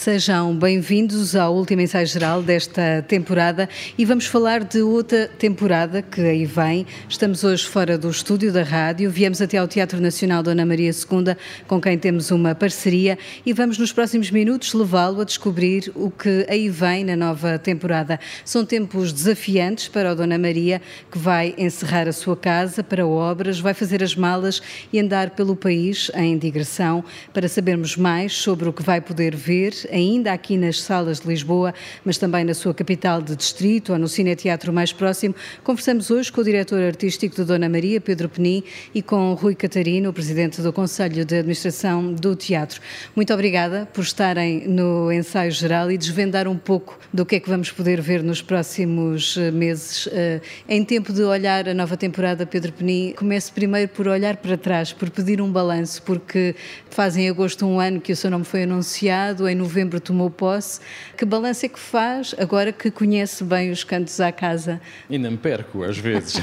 Sejam bem-vindos ao último ensaio geral desta temporada e vamos falar de outra temporada que aí vem. Estamos hoje fora do estúdio da rádio, viemos até ao Teatro Nacional Dona Maria II, com quem temos uma parceria e vamos nos próximos minutos levá-lo a descobrir o que aí vem na nova temporada. São tempos desafiantes para o Dona Maria, que vai encerrar a sua casa para obras, vai fazer as malas e andar pelo país em digressão para sabermos mais sobre o que vai poder ver ainda aqui nas salas de Lisboa, mas também na sua capital de distrito ou no cineteatro mais próximo. Conversamos hoje com o diretor artístico de Dona Maria, Pedro Penin, e com Rui Catarino, o presidente do Conselho de Administração do Teatro. Muito obrigada por estarem no ensaio geral e desvendar um pouco do que é que vamos poder ver nos próximos eh, meses. Eh, em tempo de olhar a nova temporada, Pedro Penin, comece primeiro por olhar para trás, por pedir um balanço, porque faz em agosto um ano que o seu nome foi anunciado, em novembro tomou posse. Que balanço é que faz agora que conhece bem os cantos à casa? Ainda me perco, às vezes.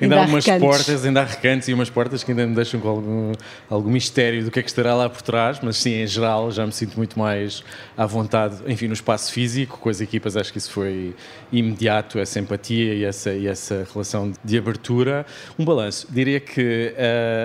ainda, ainda há umas recantos. portas, ainda há recantos e umas portas que ainda me deixam com algum, algum mistério do que é que estará lá por trás, mas sim, em geral, já me sinto muito mais à vontade, enfim, no espaço físico, com as equipas, acho que isso foi imediato, essa empatia e essa, e essa relação de abertura. Um balanço, diria que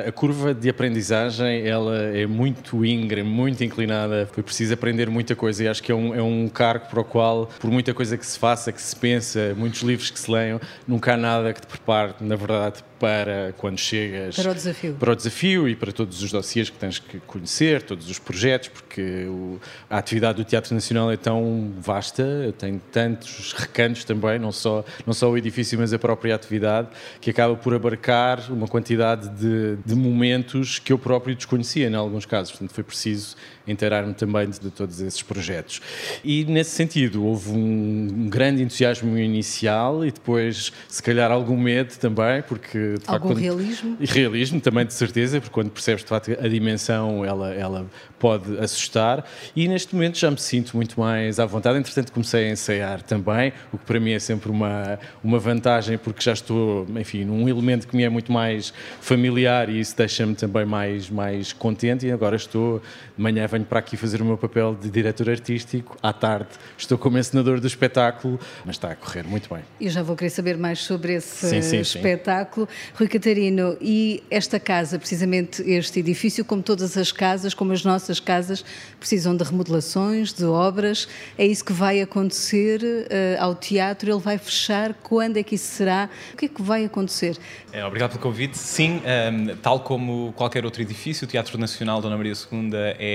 a, a curva de aprendizagem, ela é muito íngreme, muito inclinada, foi preciso aprender muita coisa e acho que é um, é um cargo para o qual, por muita coisa que se faça, que se pensa, muitos livros que se leiam, nunca há nada que te prepare, na verdade, para quando chegas para o desafio, para o desafio e para todos os dossiês que tens que conhecer, todos os projetos, porque o, a atividade do Teatro Nacional é tão vasta, tem tantos recantos também, não só, não só o edifício, mas a própria atividade, que acaba por abarcar uma quantidade de, de momentos que eu próprio desconhecia em alguns casos. Portanto, foi preciso inteirar-me também de, de, todos esses projetos. E nesse sentido, houve um, um grande entusiasmo inicial e depois, se calhar, algum medo também, porque de Algum facto, realismo? E realismo também, de certeza, porque quando percebes de facto a dimensão, ela, ela pode assustar. E neste momento já me sinto muito mais à vontade. Entretanto, comecei a ensaiar também, o que para mim é sempre uma, uma vantagem, porque já estou, enfim, num elemento que me é muito mais familiar e isso deixa-me também mais, mais contente. E agora estou, de manhã venho para aqui fazer o meu papel de diretor artístico, à tarde estou como encenador do espetáculo, mas está a correr muito bem. Eu já vou querer saber mais sobre esse sim, sim, espetáculo. Sim. Rui Catarino, e esta casa, precisamente este edifício, como todas as casas, como as nossas casas, precisam de remodelações, de obras. É isso que vai acontecer uh, ao teatro? Ele vai fechar? Quando é que isso será? O que é que vai acontecer? É, obrigado pelo convite. Sim, um, ehm, tal como qualquer outro edifício, o Teatro Nacional Dona Maria II é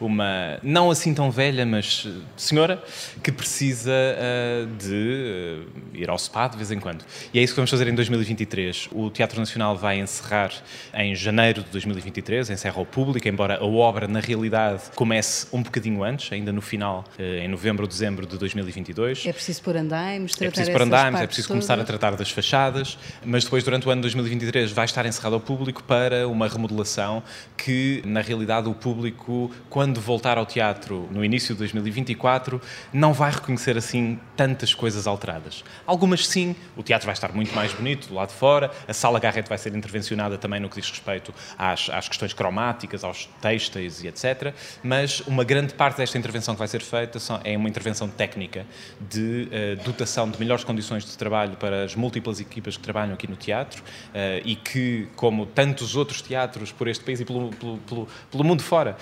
uma, não assim tão velha, mas senhora, que precisa uh, de uh, ir ao spa de vez em quando. E é isso que vamos fazer em 2023. O Teatro Nacional vai encerrar em janeiro de 2023, encerra ao público, embora a obra, na realidade, comece um bocadinho antes, ainda no final, uh, em novembro ou dezembro de 2022. É preciso pôr andaimes, tratar É preciso pôr andaimes, é preciso começar a tratar das fachadas, mas depois, durante o ano de 2023, vai estar encerrado ao público para uma remodelação que, na realidade, o público, quando voltar ao teatro no início de 2024, não vai reconhecer assim tantas coisas alteradas. Algumas sim, o teatro vai estar muito mais bonito do lado de fora, a sala Garrett vai ser intervencionada também no que diz respeito às, às questões cromáticas, aos têxteis e etc. Mas uma grande parte desta intervenção que vai ser feita é uma intervenção técnica de uh, dotação de melhores condições de trabalho para as múltiplas equipas que trabalham aqui no teatro uh, e que, como tantos outros teatros por este país e pelo, pelo, pelo, pelo mundo fora,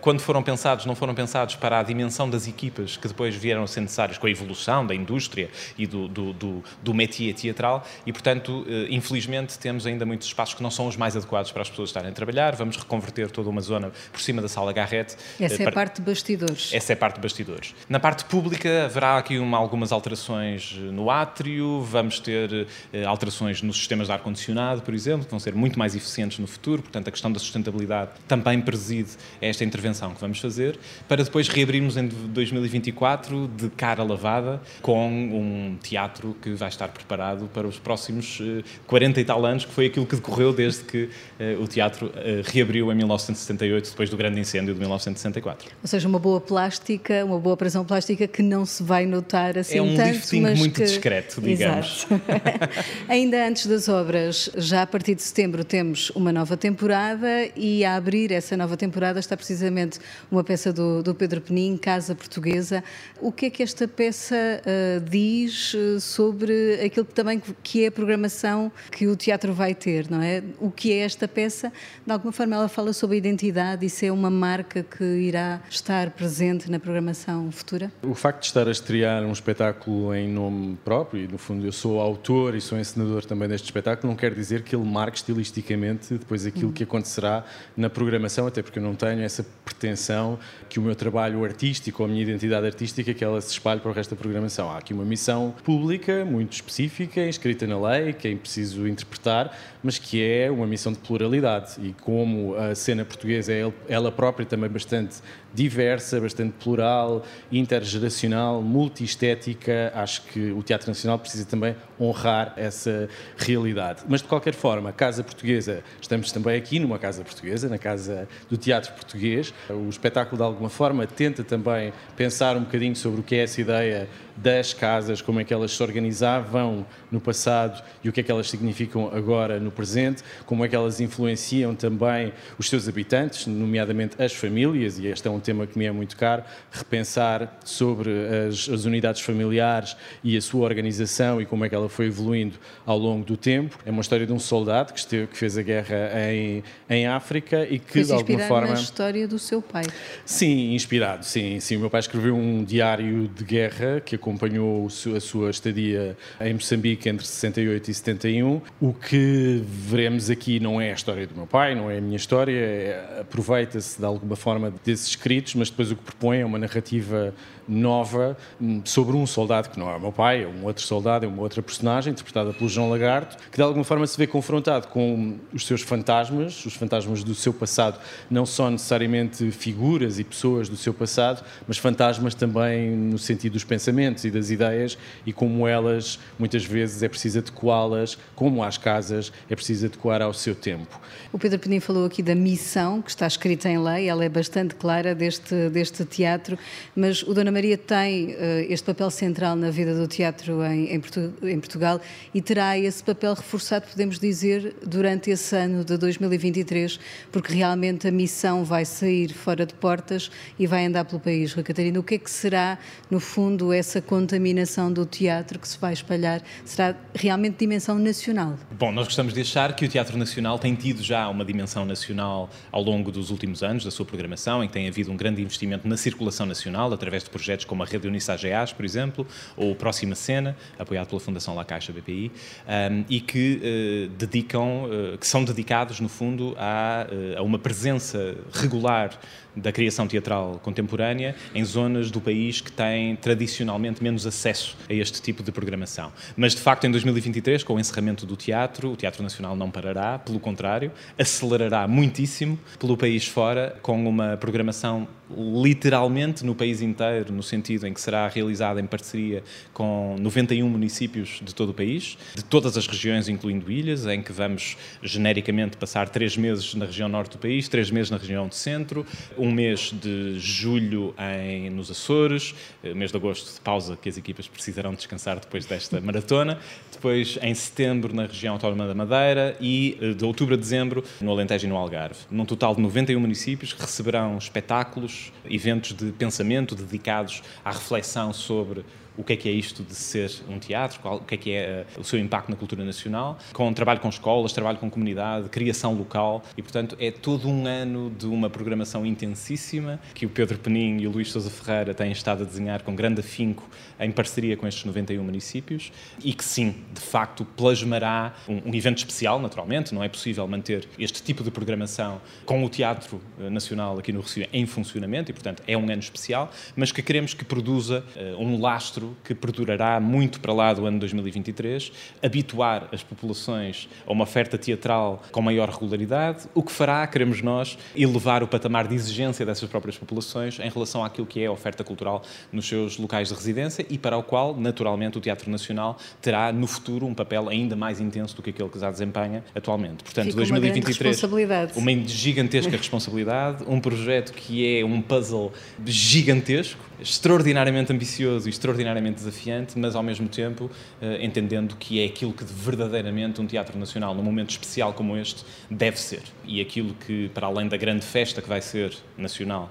quando foram pensados, não foram pensados para a dimensão das equipas que depois vieram a ser necessárias com a evolução da indústria e do, do, do, do métier teatral e, portanto, infelizmente, temos ainda muitos espaços que não são os mais adequados para as pessoas estarem a trabalhar. Vamos reconverter toda uma zona por cima da sala Garrett. Essa é a parte de bastidores. Essa é a parte de bastidores. Na parte pública haverá aqui uma, algumas alterações no átrio, vamos ter alterações nos sistemas de ar-condicionado, por exemplo, que vão ser muito mais eficientes no futuro, portanto a questão da sustentabilidade também preside esta intervenção que vamos fazer, para depois reabrirmos em 2024 de cara lavada com um teatro que vai estar preparado para os próximos 40 e tal anos, que foi aquilo que decorreu desde que uh, o teatro uh, reabriu em 1978, depois do grande incêndio de 1964. Ou seja, uma boa plástica, uma boa operação plástica que não se vai notar assim tanto. É um tanto, mas muito que... discreto, digamos. Ainda antes das obras, já a partir de setembro temos uma nova temporada e a abrir essa nova temporada está precisamente uma peça do, do Pedro Penin, Casa Portuguesa. O que é que esta peça uh, diz sobre aquilo que também que é a programação que o teatro vai ter, não é? O que é esta peça? De alguma forma ela fala sobre a identidade e se é uma marca que irá estar presente na programação futura? O facto de estar a estrear um espetáculo em nome próprio, e no fundo eu sou autor e sou encenador também deste espetáculo, não quer dizer que ele marque estilisticamente depois aquilo que acontecerá na programação, até porque eu não tenho essa pretensão que o meu trabalho artístico a minha identidade artística que ela se espalhe para o resto da programação. Há aqui uma missão pública muito específica, inscrita na lei, que é preciso interpretar, mas que é uma missão de pluralidade. E como a cena portuguesa é ela própria também bastante diversa, bastante plural, intergeracional, multiestética, acho que o Teatro Nacional precisa também honrar essa realidade. Mas de qualquer forma, Casa Portuguesa, estamos também aqui numa Casa Portuguesa, na Casa do Teatro Português. O espetáculo, de alguma forma, tenta também pensar um bocadinho sobre o que é essa ideia das casas, como é que elas se organizavam no passado e o que é que elas significam agora no presente, como é que elas influenciam também os seus habitantes, nomeadamente as famílias, e este é um tema que me é muito caro, repensar sobre as, as unidades familiares e a sua organização e como é que ela foi evoluindo ao longo do tempo. É uma história de um soldado que, esteve, que fez a guerra em, em África e que, de alguma forma... na história do seu pai. Sim, inspirado, sim. sim. O meu pai escreveu um diário de guerra que acompanhou a sua estadia em Moçambique entre 68 e 71. O que veremos aqui não é a história do meu pai, não é a minha história, é, aproveita-se de alguma forma desses escritos, mas depois o que propõe é uma narrativa nova hum, sobre um soldado que não é o meu pai, é um outro soldado, é uma outra personagem, interpretada pelo João Lagarto, que de alguma forma se vê confrontado com os seus fantasmas, os fantasmas do seu passado, não só necessariamente figuras e pessoas do seu passado, mas fantasmas também no sentido dos pensamentos e das ideias e como elas, muitas vezes, é preciso adequá-las, como às casas, é preciso adequar ao seu tempo. O Pedro Penin falou aqui da missão, que está escrita em lei, ela é bastante clara deste, deste teatro, mas o Dona Maria tem uh, este papel central na vida do teatro em, em, Portu em, Portugal e terá esse papel reforçado, podemos dizer, durante esse ano de 2023, porque realmente a missão vai sair fora de portas e vai andar pelo país. Catarina, o que é que será, no fundo, essa contaminação do teatro que se vai espalhar? Será realmente dimensão nacional? Bom, nós gostamos de achar que o Teatro Nacional tem tido já uma dimensão nacional ao longo dos últimos anos da sua programação, em que tem havido um grande investimento na circulação nacional, através de projetos como a Rede Unissa AGAs, por exemplo, ou Próxima Cena, apoiado pela Fundação La Caixa BPI, um, e que uh, dedicam, uh, que são dedicados, no fundo, uh, a uma presença regular da criação teatral contemporânea em zonas do país que têm tradicionalmente menos acesso a este tipo de programação. Mas, de facto, em 2023, com o encerramento do teatro, o Teatro Nacional não parará, pelo contrário, acelerará muitíssimo pelo país fora, com uma programação literalmente no país inteiro, no sentido em que será realizada em parceria com 91 municípios de todo o país, de todas as regiões, incluindo ilhas, em que vamos genericamente passar três meses na região norte do país, três meses na região do centro, um mês de julho em, nos Açores, eh, mês de agosto de pausa que as equipas precisarão descansar depois desta maratona, depois em setembro na região autónoma da Madeira e eh, de outubro a dezembro no Alentejo e no Algarve. Num total de 91 municípios receberão espetáculos, eventos de pensamento dedicados à reflexão sobre o que é que é isto de ser um teatro, qual, o que é que é uh, o seu impacto na cultura nacional, com trabalho com escolas, trabalho com comunidade, criação local e, portanto, é todo um ano de uma programação intensíssima que o Pedro Penin e o Luís Sousa Ferreira têm estado a desenhar com grande afinco em parceria com estes 91 municípios e que, sim, de facto, plasmará um, um evento especial, naturalmente, não é possível manter este tipo de programação com o Teatro eh, Nacional aqui no Recife em funcionamento e, portanto, é um ano especial, mas que queremos que produza uh, um lastro lastro que perdurará muito para lá do ano 2023, habituar as populações a uma oferta teatral com maior regularidade, o que fará, queremos nós, elevar o patamar de exigência dessas próprias populações em relação àquilo que é a oferta cultural nos seus locais de residência e para o qual, naturalmente, o Teatro Nacional terá no futuro um papel ainda mais intenso do que aquele que já desempenha atualmente. Portanto, Fica 2023, uma, uma gigantesca responsabilidade, um projeto que é um puzzle gigantesco, extraordinariamente ambicioso e extraordinariamente desafiante, mas ao mesmo tempo uh, entendendo que é aquilo que verdadeiramente um teatro nacional, num momento especial como este, deve ser. E aquilo que, para além da grande festa que vai ser nacional,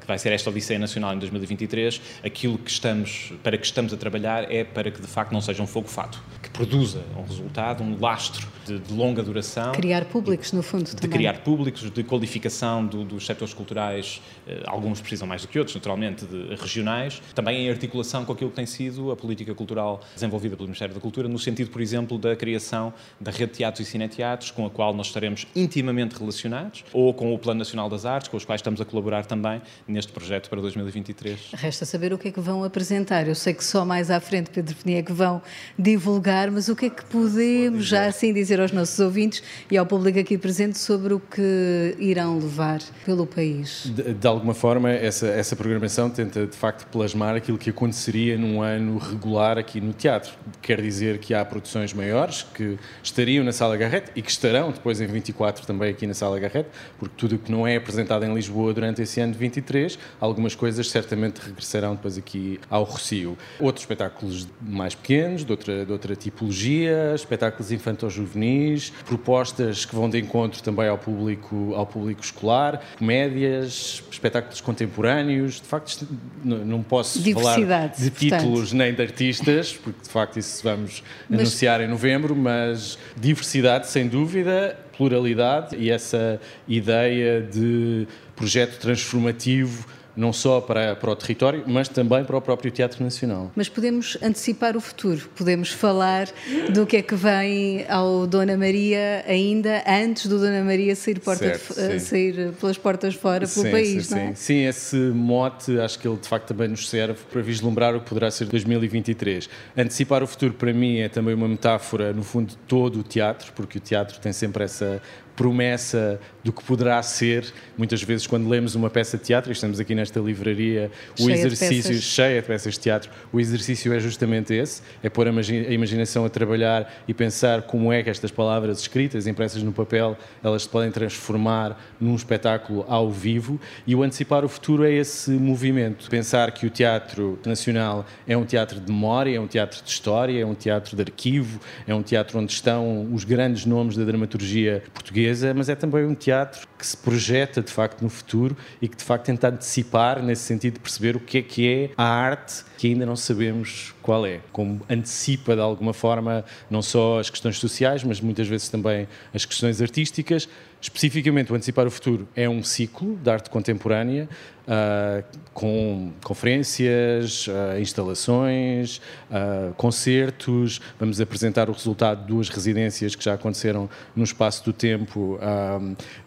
que vai ser esta Odisseia Nacional em 2023, aquilo que estamos, para que estamos a trabalhar é para que de facto não seja um fogo-fato, que produza um resultado, um lastro de, de longa duração. Criar públicos, no fundo, de também. Criar públicos, de qualificação do, dos setores culturais, uh, alguns precisam mais do que outros, naturalmente, de regionais, também em articulação com aquilo que tem sido a política cultural desenvolvida pelo Ministério da Cultura, no sentido, por exemplo, da criação da rede de teatros e cineteatros, com a qual nós estaremos intimamente relacionados, ou com o Plano Nacional das Artes, com os quais estamos a colaborar também neste projeto para 2023. Resta saber o que é que vão apresentar. Eu sei que só mais à frente, Pedro Penia, é que vão divulgar, mas o que é que podemos já assim dizer aos nossos ouvintes e ao público aqui presente sobre o que irão levar pelo país? De, de alguma forma, essa, essa programação tenta de facto plasmar aquilo que aconteceria num ano regular aqui no teatro. Quer dizer que há produções maiores que estariam na Sala Garrett e que estarão depois em 24 também aqui na Sala Garrett, porque tudo o que não é apresentado em Lisboa durante esse ano de 23, algumas coisas certamente regressarão depois aqui ao Rocio. Outros espetáculos mais pequenos, de outra, de outra tipologia, espetáculos infantos-juvenis, propostas que vão de encontro também ao público, ao público escolar, comédias, espetáculos contemporâneos, de facto não posso falar de títulos portanto. nem de artistas, porque de facto isso vamos mas... anunciar em novembro, mas diversidade sem dúvida, pluralidade e essa ideia de projeto transformativo não só para, para o território, mas também para o próprio Teatro Nacional. Mas podemos antecipar o futuro, podemos falar do que é que vem ao Dona Maria ainda antes do Dona Maria sair, porta certo, de, sair pelas portas fora pelo sim, país, sim, não é? Sim. sim, esse mote acho que ele de facto também nos serve para vislumbrar o que poderá ser 2023. Antecipar o futuro para mim é também uma metáfora, no fundo, de todo o teatro, porque o teatro tem sempre essa promessa do que poderá ser. Muitas vezes, quando lemos uma peça de teatro, e estamos aqui nesta livraria, o exercício de cheia de peças de teatro, o exercício é justamente esse: é pôr a imaginação a trabalhar e pensar como é que estas palavras escritas, impressas no papel, elas se podem transformar num espetáculo ao vivo. E o antecipar o futuro é esse movimento. Pensar que o teatro nacional é um teatro de memória, é um teatro de história, é um teatro de arquivo, é um teatro onde estão os grandes nomes da dramaturgia portuguesa portuguesa, mas é também um teatro que se projeta de facto no futuro e que de facto tenta antecipar nesse sentido de perceber o que é que é a arte que ainda não sabemos qual é, como antecipa de alguma forma não só as questões sociais, mas muitas vezes também as questões artísticas. Especificamente, o Antecipar o Futuro é um ciclo de arte contemporânea uh, com conferências, uh, instalações, uh, concertos. Vamos apresentar o resultado de duas residências que já aconteceram no espaço do tempo,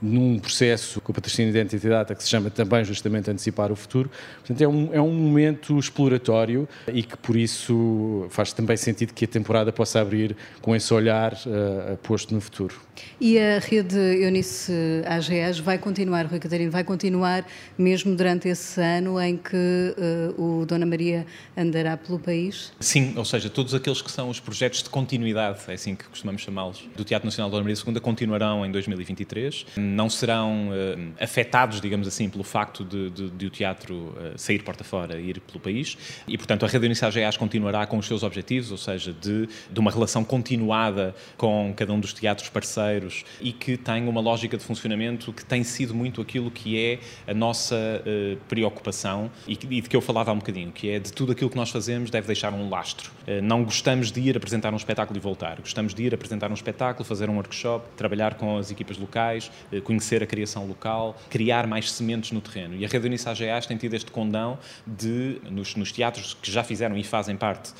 num processo com o patrocínio de identidade que se chama também justamente Antecipar o Futuro. Portanto, é um, é um momento exploratório e que por isso faz também sentido que a temporada possa abrir com esse olhar posto no futuro. E a rede Eunice AGES vai continuar, Rui Catarino, vai continuar mesmo durante esse ano em que uh, o Dona Maria andará pelo país? Sim, ou seja, todos aqueles que são os projetos de continuidade, é assim que costumamos chamá-los, do Teatro Nacional Dona Maria II continuarão em 2023. Não serão uh, afetados, digamos assim, pelo facto de, de, de o teatro uh, sair porta fora e ir pelo país. E, portanto, a rede Eunice AGES continuará com os seus objetivos, ou seja, de, de uma relação continuada com cada um dos teatros parceiros e que tem uma lógica de funcionamento que tem sido muito aquilo que é a nossa preocupação e, e, de que eu falava há um bocadinho, que é de tudo aquilo que nós fazemos deve deixar um lastro. Uh, não gostamos de ir apresentar um espetáculo e voltar, gostamos de ir apresentar um espetáculo, fazer um workshop, trabalhar com as equipas locais, uh, conhecer a criação local, criar mais sementes no terreno. E a Rede Unice AGAs tem tido este condão de, nos, nos teatros que já fizeram e fazem parte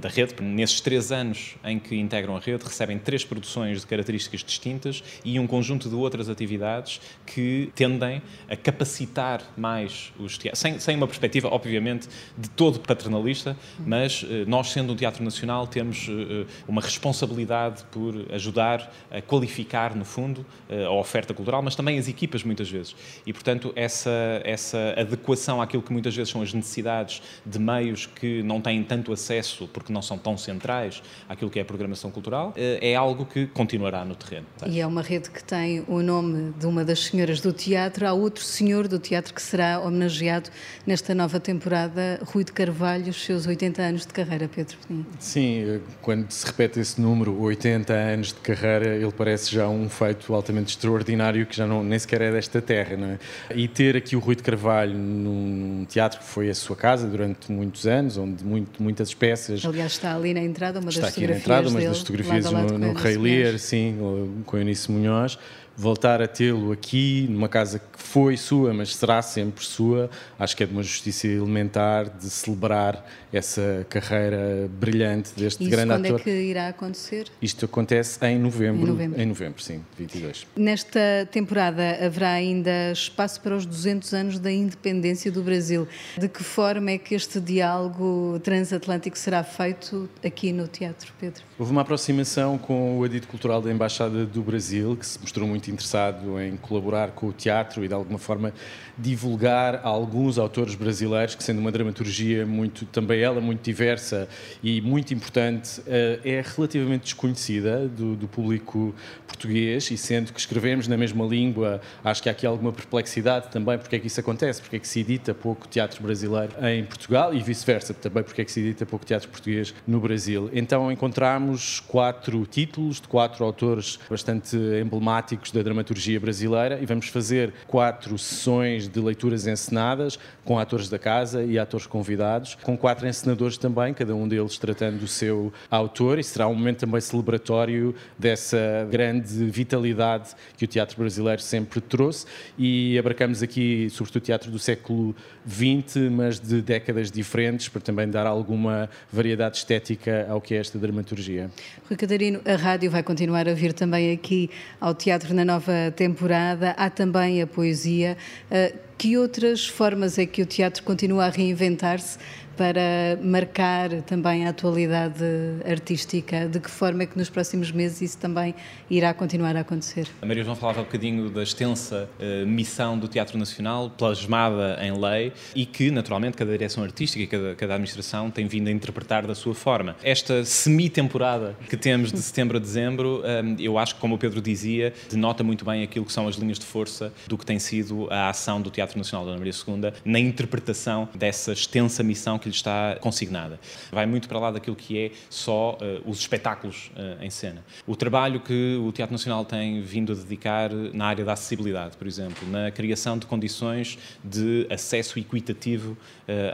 da rede, nesses três anos em que integram a rede, recebem três produções de características distintas e um conjunto de outras atividades que tendem a capacitar mais mais os teatros, sem, sem uma perspectiva, obviamente, de todo paternalista, mas eh, nós, sendo um teatro nacional, temos eh, uma responsabilidade por ajudar a qualificar, no fundo, a oferta cultural, mas também as equipas, muitas vezes. E, portanto, essa, essa adequação àquilo que muitas vezes são as necessidades de meios que não têm tanto acesso, porque não são tão centrais àquilo que é a programação cultural, é algo que continuará no terreno. Tá? E é uma rede que tem o nome de uma das senhoras do teatro. Há outro senhor do teatro que será homenageado nesta nova temporada, Rui de Carvalho, os seus 80 anos de carreira, Pedro Sim, quando se repete esse número, 80 anos de carreira, ele parece já um feito altamente extraordinário que já não, nem sequer é desta terra. Não é? E ter aqui o Rui de Carvalho num teatro que foi a sua casa durante muitos anos, onde muito, muitas peças. Aliás, está ali na entrada uma das está fotografias. Está aqui na entrada, uma das fotografias no, no Rei Lear, sim, com Eunice Munhoz voltar a tê-lo aqui, numa casa que foi sua, mas será sempre sua, acho que é de uma justiça elementar de celebrar essa carreira brilhante deste Isso grande quando ator. quando é que irá acontecer? Isto acontece em novembro, em novembro, em novembro sim, 22. Nesta temporada haverá ainda espaço para os 200 anos da independência do Brasil. De que forma é que este diálogo transatlântico será feito aqui no Teatro, Pedro? Houve uma aproximação com o Adito Cultural da Embaixada do Brasil, que se mostrou muito interessado em colaborar com o teatro e de alguma forma divulgar alguns autores brasileiros que sendo uma dramaturgia muito também ela muito diversa e muito importante eh, é relativamente desconhecida do, do público português e sendo que escrevemos na mesma língua acho que há aqui alguma perplexidade também porque é que isso acontece porque é que se edita pouco teatro brasileiro em Portugal e vice-versa também porque é que se edita pouco teatro português no Brasil. Então encontramos quatro títulos de quatro autores bastante emblemáticos da dramaturgia brasileira e vamos fazer quatro sessões de leituras encenadas com atores da casa e atores convidados, com quatro encenadores também, cada um deles tratando do seu autor e será um momento também celebratório dessa grande vitalidade que o teatro brasileiro sempre trouxe e abarcamos aqui sobretudo o teatro do século XX, mas de décadas diferentes, para também dar alguma variedade estética ao que é esta dramaturgia. Rui Catarino, a rádio vai continuar a vir também aqui ao Teatro na Nova nova temporada, há também a poesia. Eh, que outras formas é que o teatro continua a reinventar-se para marcar também a atualidade artística? De que forma é que nos próximos meses isso também irá continuar a acontecer? A Maria João falava um bocadinho da extensa uh, missão do Teatro Nacional, plasmada em lei, e que, naturalmente, cada direção artística e cada, cada administração tem vindo a interpretar da sua forma. Esta semi-temporada que temos de setembro a dezembro, um, eu acho que, como o Pedro dizia, denota muito bem aquilo que são as linhas de força do que tem sido a ação do Teatro Nacional da Ana Maria II na interpretação dessa extensa missão que lhe está consignada. Vai muito para lá daquilo que é só uh, os espetáculos uh, em cena. O trabalho que o Teatro Nacional tem vindo a dedicar na área da acessibilidade, por exemplo, na criação de condições de acesso equitativo uh,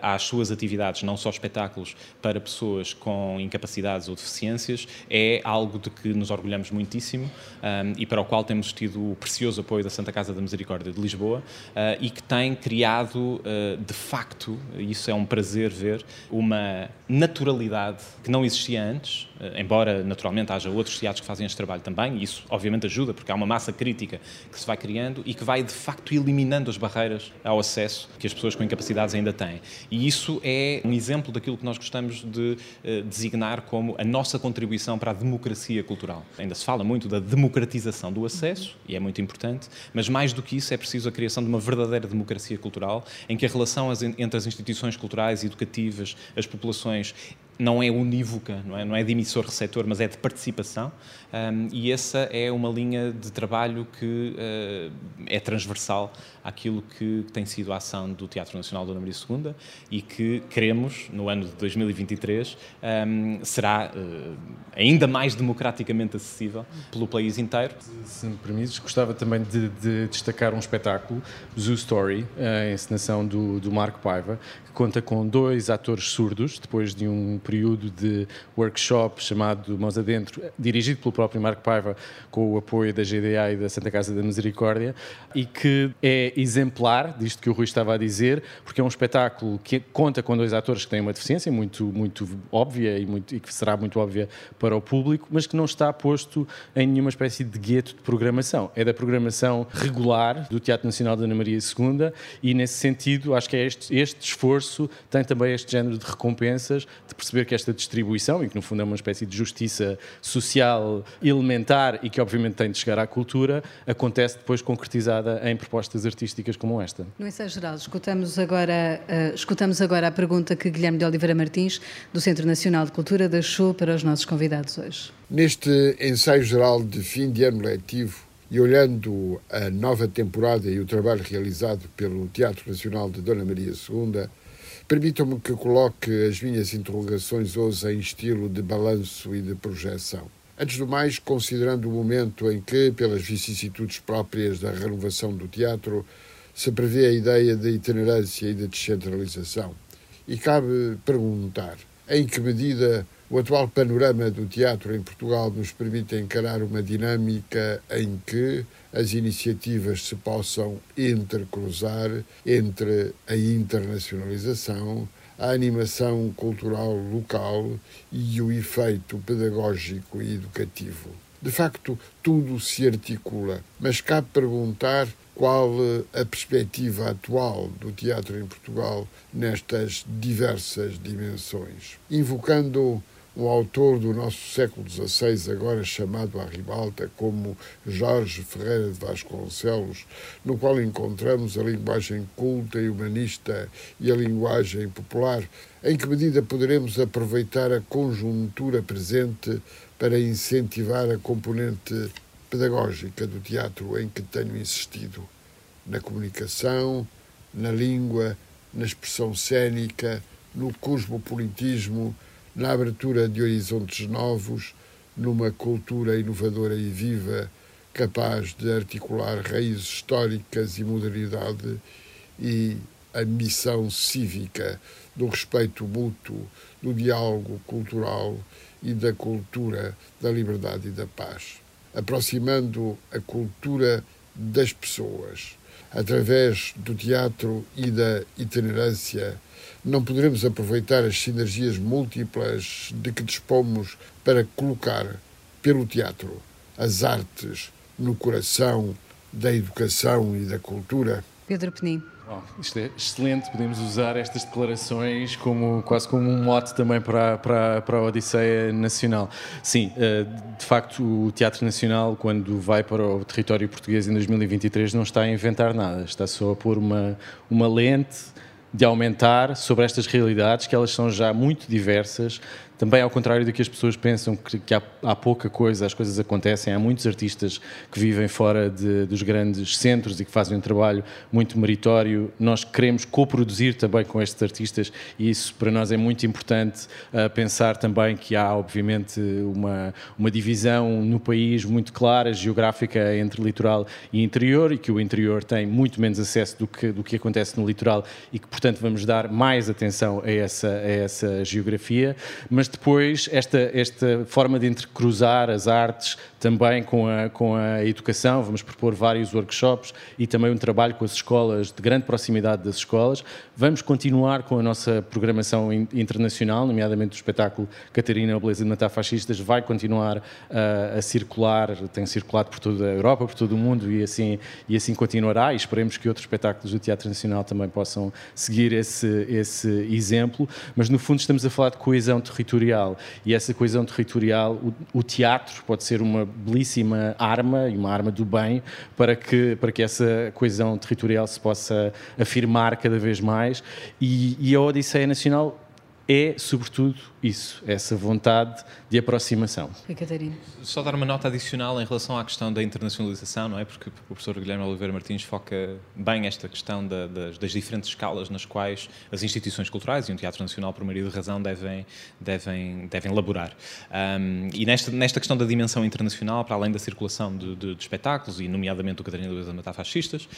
às suas atividades, não só espetáculos, para pessoas com incapacidades ou deficiências, é algo de que nos orgulhamos muitíssimo um, e para o qual temos tido o precioso apoio da Santa Casa da Misericórdia de Lisboa e que tem criado, de facto, isso é um prazer ver, uma naturalidade que não existia antes, embora naturalmente haja outros teatros que fazem este trabalho também, e isso obviamente ajuda, porque há uma massa crítica que se vai criando e que vai de facto eliminando as barreiras ao acesso que as pessoas com incapacidades ainda têm. E isso é um exemplo daquilo que nós gostamos de uh, designar como a nossa contribuição para a democracia cultural. Ainda se fala muito da democratização do acesso, e é muito importante, mas mais do que isso é preciso a criação de uma verdadeira democracia cultural, em que a relação entre as instituições culturais educativas as populações não é unívoca, não é, não é de emissor-receptor, mas é de participação, um, e essa é uma linha de trabalho que uh, é transversal àquilo que tem sido a ação do Teatro Nacional Dona Maria II e que queremos, no ano de 2023, um, será uh, ainda mais democraticamente acessível pelo país inteiro. Se me permites, gostava também de, de destacar um espetáculo, Zoo Story, a encenação do, do Marco Paiva, que conta com dois atores surdos, depois de um período de workshop chamado Mãos Adentro, dirigido pelo próprio Marco Paiva, com o apoio da GDA e da Santa Casa da Misericórdia, e que é exemplar disto que o Rui estava a dizer, porque é um espetáculo que conta com dois atores que têm uma deficiência muito, muito óbvia e, muito, e que será muito óbvia para o público, mas que não está posto em nenhuma espécie de gueto de programação. É da programação regular do Teatro Nacional da Ana Maria II e, nesse sentido, acho que é este, este esforço tem também este género de recompensas, de perceber que esta distribuição, e que no fundo é uma espécie de justiça social elementar e que obviamente tem de chegar à cultura, acontece depois concretizada em propostas artísticas como esta. No ensaio geral, escutamos agora, uh, escutamos agora a pergunta que Guilherme de Oliveira Martins, do Centro Nacional de Cultura, deixou para os nossos convidados hoje. Neste ensaio geral de fim de ano letivo, e olhando a nova temporada e o trabalho realizado pelo Teatro Nacional de Dona Maria II, permitam-me que coloque as minhas interrogações hoje em estilo de balanço e de projeção. Antes do mais, considerando o momento em que, pelas vicissitudes próprias da renovação do teatro, se prevê a ideia de itinerância e de descentralização. E cabe perguntar em que medida o atual panorama do teatro em Portugal nos permite encarar uma dinâmica em que as iniciativas se possam intercruzar entre a internacionalização, a animação cultural local e o efeito pedagógico e educativo. De facto, tudo se articula, mas cabe perguntar qual a perspectiva atual do teatro em Portugal nestas diversas dimensões. Invocando um autor do nosso século XVI, agora chamado à ribalta como Jorge Ferreira de Vasconcelos, no qual encontramos a linguagem culta e humanista e a linguagem popular, em que medida poderemos aproveitar a conjuntura presente para incentivar a componente pedagógica do teatro em que tenho insistido, na comunicação, na língua, na expressão cênica, no cosmopolitismo, na abertura de horizontes novos, numa cultura inovadora e viva, capaz de articular raízes históricas e modernidade e a missão cívica do respeito mútuo, do diálogo cultural e da cultura da liberdade e da paz, aproximando a cultura das pessoas através do teatro e da itinerância não poderemos aproveitar as sinergias múltiplas de que dispomos para colocar, pelo teatro, as artes no coração da educação e da cultura? Pedro Penin. Bom, isto é excelente, podemos usar estas declarações como, quase como um mote também para, para, para a Odisseia Nacional. Sim, eh, de facto, o Teatro Nacional, quando vai para o território português em 2023, não está a inventar nada, está só a pôr uma, uma lente de aumentar sobre estas realidades, que elas são já muito diversas, também ao contrário do que as pessoas pensam, que, que há, há, pouca coisa, as coisas acontecem, há muitos artistas que vivem fora de, dos grandes centros e que fazem um trabalho muito meritório. Nós queremos coproduzir também com estes artistas e isso para nós é muito importante uh, pensar também que há, obviamente, uma, uma divisão no país muito clara, geográfica, entre litoral e interior e que o interior tem muito menos acesso do que, do que acontece no litoral e que, portanto, vamos dar mais atenção a essa, a essa geografia. Mas mas depois esta, esta forma de entrecruzar as artes também com a, com a educação, vamos propor vários workshops e também um trabalho com as escolas, de grande proximidade das escolas. Vamos continuar com a nossa programação internacional, nomeadamente o espetáculo Catarina, a Beleza de Matar Fascistas, vai continuar a, a circular, tem circulado por toda a Europa, por todo o mundo e assim, e assim continuará e esperemos que outros espetáculos do Teatro Nacional também possam seguir esse, esse exemplo, mas no fundo estamos a falar de coesão territorial territorial. E essa coesão territorial, o, o, teatro pode ser uma belíssima arma e uma arma do bem para que, para que essa coesão territorial se possa afirmar cada vez mais. E, e a Odisseia Nacional é, sobretudo, isso, essa vontade de aproximação. Catarina. Só dar uma nota adicional em relação à questão da internacionalização, não é? Porque o professor Guilherme Oliveira Martins foca bem esta questão da, das, das, diferentes escalas nas quais as instituições culturais e um Teatro Nacional, por maioria de razão, devem, devem, devem laborar. Um, e nesta, nesta questão da dimensão internacional, para além da circulação de, de, de espetáculos, e nomeadamente o Catarina Luísa Matar Fascistas,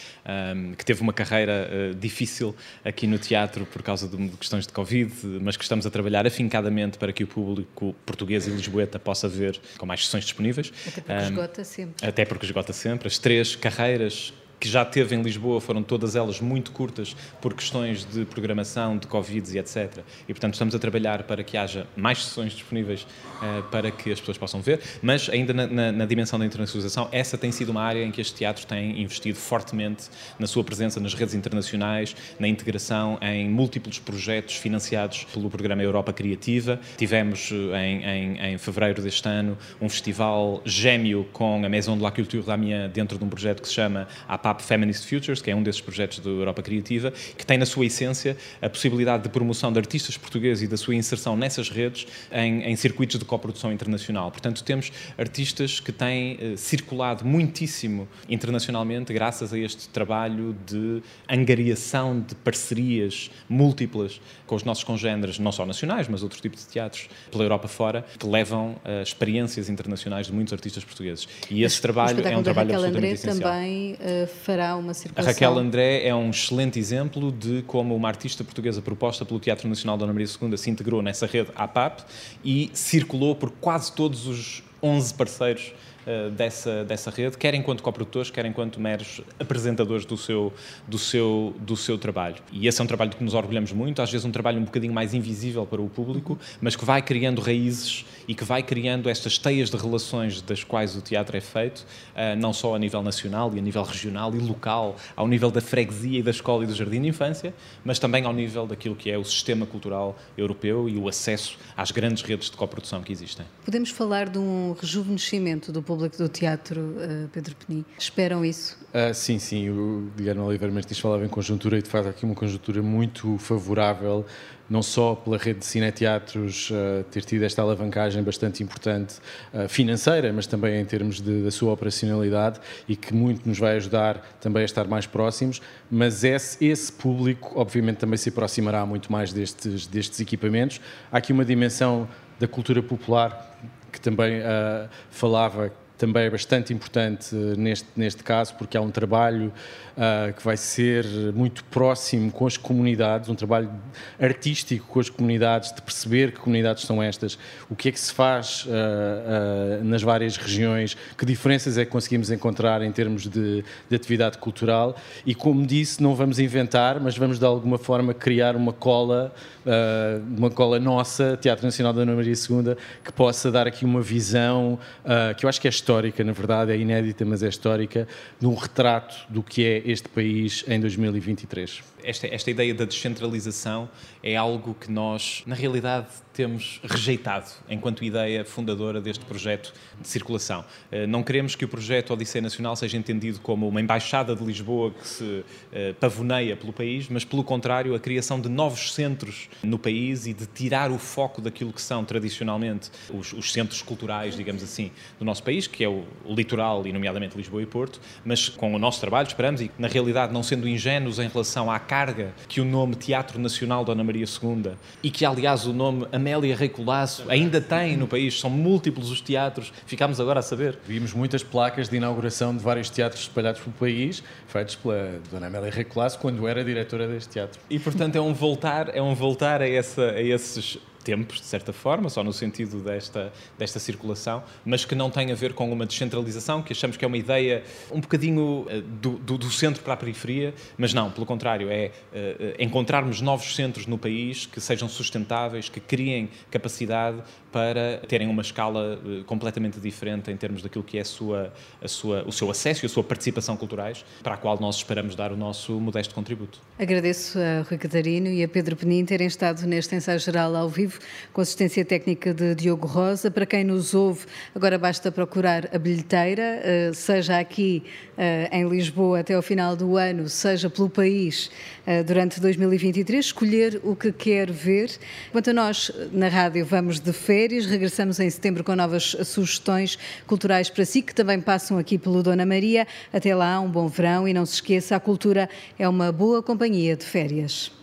um, que teve uma carreira uh, difícil aqui no teatro por causa de, de questões de Covid, mas mas que estamos a trabalhar afincadamente para que o público português e lisboeta possa ver com mais sessões disponíveis. Até porque esgota sempre. Até porque esgota sempre. As três carreiras que já teve em Lisboa foram todas elas muito curtas por questões de programação, de Covid e etc. E, portanto, estamos a trabalhar para que haja mais sessões disponíveis uh, para que as pessoas possam ver, mas ainda na, na, na, dimensão da internacionalização, essa tem sido uma área em que este teatro tem investido fortemente na sua presença nas redes internacionais, na integração em múltiplos projetos financiados pelo programa Europa Criativa. Tivemos eh, em, em, em fevereiro deste ano um festival gêmeo com a Maison de la Culture d'Amiens dentro de um projeto que se chama PAP Feminist Futures, que é um desses projetos da Europa Criativa, que tem na sua essência a possibilidade de promoção de artistas portugueses e da sua inserção nessas redes em, em circuitos de coprodução internacional. Portanto, temos artistas que têm eh, circulado muitíssimo internacionalmente graças a este trabalho de angariação de parcerias múltiplas com os nossos congêneres, não só nacionais, mas outros tipos de teatros pela Europa fora, que levam a experiências internacionais de muitos artistas portugueses. E esse trabalho é um trabalho absolutamente essencial. também uh, fará uma circulação. A Raquel André é um excelente exemplo de como uma artista portuguesa proposta pelo Teatro Nacional Dona Maria II se integrou nessa rede APAP e circulou por quase todos os 11 parceiros uh, dessa, dessa rede, quer enquanto coprodutores, quer enquanto meros apresentadores do seu, do, seu, do seu trabalho. E esse é um trabalho de que nos orgulhamos muito, às vezes um trabalho um bocadinho mais invisível para o público, mas que vai criando raízes e que vai criando estas teias de relações das quais o teatro é feito, uh, não só a nível nacional e a nível regional e local, ao nível da freguesia e da escola e do jardim de infância, mas também ao nível daquilo que é o sistema cultural europeu e o acesso às grandes redes de coprodução que existem. Podemos falar de um rejuvenescimento do público do teatro, uh, Pedro Peni? Esperam isso? Uh, sim, sim. O Guilherme Oliveira Martins falava em conjuntura e de facto aqui uma conjuntura muito favorável não só pela rede de cineteatros uh, ter tido esta alavancagem bastante importante uh, financeira, mas também em termos de, da sua operacionalidade e que muito nos vai ajudar também a estar mais próximos, mas esse, esse público obviamente também se aproximará muito mais destes, destes equipamentos. Há aqui uma dimensão da cultura popular que também uh, falava também é bastante importante neste, neste caso, porque há um trabalho uh, que vai ser muito próximo com as comunidades, um trabalho artístico com as comunidades, de perceber que comunidades são estas, o que é que se faz uh, uh, nas várias regiões, que diferenças é que conseguimos encontrar em termos de, de, atividade cultural. E, como disse, não vamos inventar, mas vamos de alguma forma criar uma cola, uma cola nossa, Teatro Nacional da Ana Maria II, que possa dar aqui uma visão que eu acho que é histórica, na verdade, é inédita, mas é histórica, de um retrato do que é este país em 2023? Esta, esta ideia da descentralização é algo que nós, na realidade, temos rejeitado enquanto ideia fundadora deste projeto de circulação. Eh, não queremos que o projeto Odisseia Nacional seja entendido como uma embaixada de Lisboa que se eh, pavoneia pelo país, mas, pelo contrário, a criação de novos centros no país e de tirar o foco daquilo que são tradicionalmente os, os centros culturais, digamos assim, do nosso país, é o, o litoral e, nomeadamente, Lisboa e Porto, mas com o nosso trabalho esperamos e, na realidade, não sendo ingênuos em relação à carga que o nome Teatro Nacional Dona Maria II e que, aliás, o nome Amélia Rei Colasso ainda tem no país, são múltiplos os teatros, ficámos agora a saber. Vimos muitas placas de inauguração de vários teatros espalhados pelo país, feitos pela Dona Amélia Rei Colasso quando era diretora deste teatro. E, portanto, é um voltar, é um voltar a, essa, a esses tempos, de certa forma, só no sentido desta, desta circulação, mas que não tem a ver com uma descentralização, que achamos que é uma ideia um bocadinho uh, do, do, do, centro para a periferia, mas não, pelo contrário, é uh, encontrarmos novos centros no país que sejam sustentáveis, que criem capacidade para terem uma escala uh, completamente diferente em termos daquilo que é a sua, a sua, o seu acesso e a sua participação culturais, para a qual nós esperamos dar o nosso modesto contributo. Agradeço a Rui Catarino e a Pedro Penin terem estado neste ensaio geral ao vivo com assistência técnica de Diogo Rosa. Para quem nos ouve, agora basta procurar a bilheteira, eh, seja aqui eh, em Lisboa até ao final do ano, seja pelo país eh, durante 2023, escolher o que quer ver. Quanto a nós, na rádio, vamos de férias, regressamos em setembro com novas sugestões culturais para si, que também passam aqui pelo Dona Maria. Até lá, um bom verão e não se esqueça, a cultura é uma boa companhia de férias.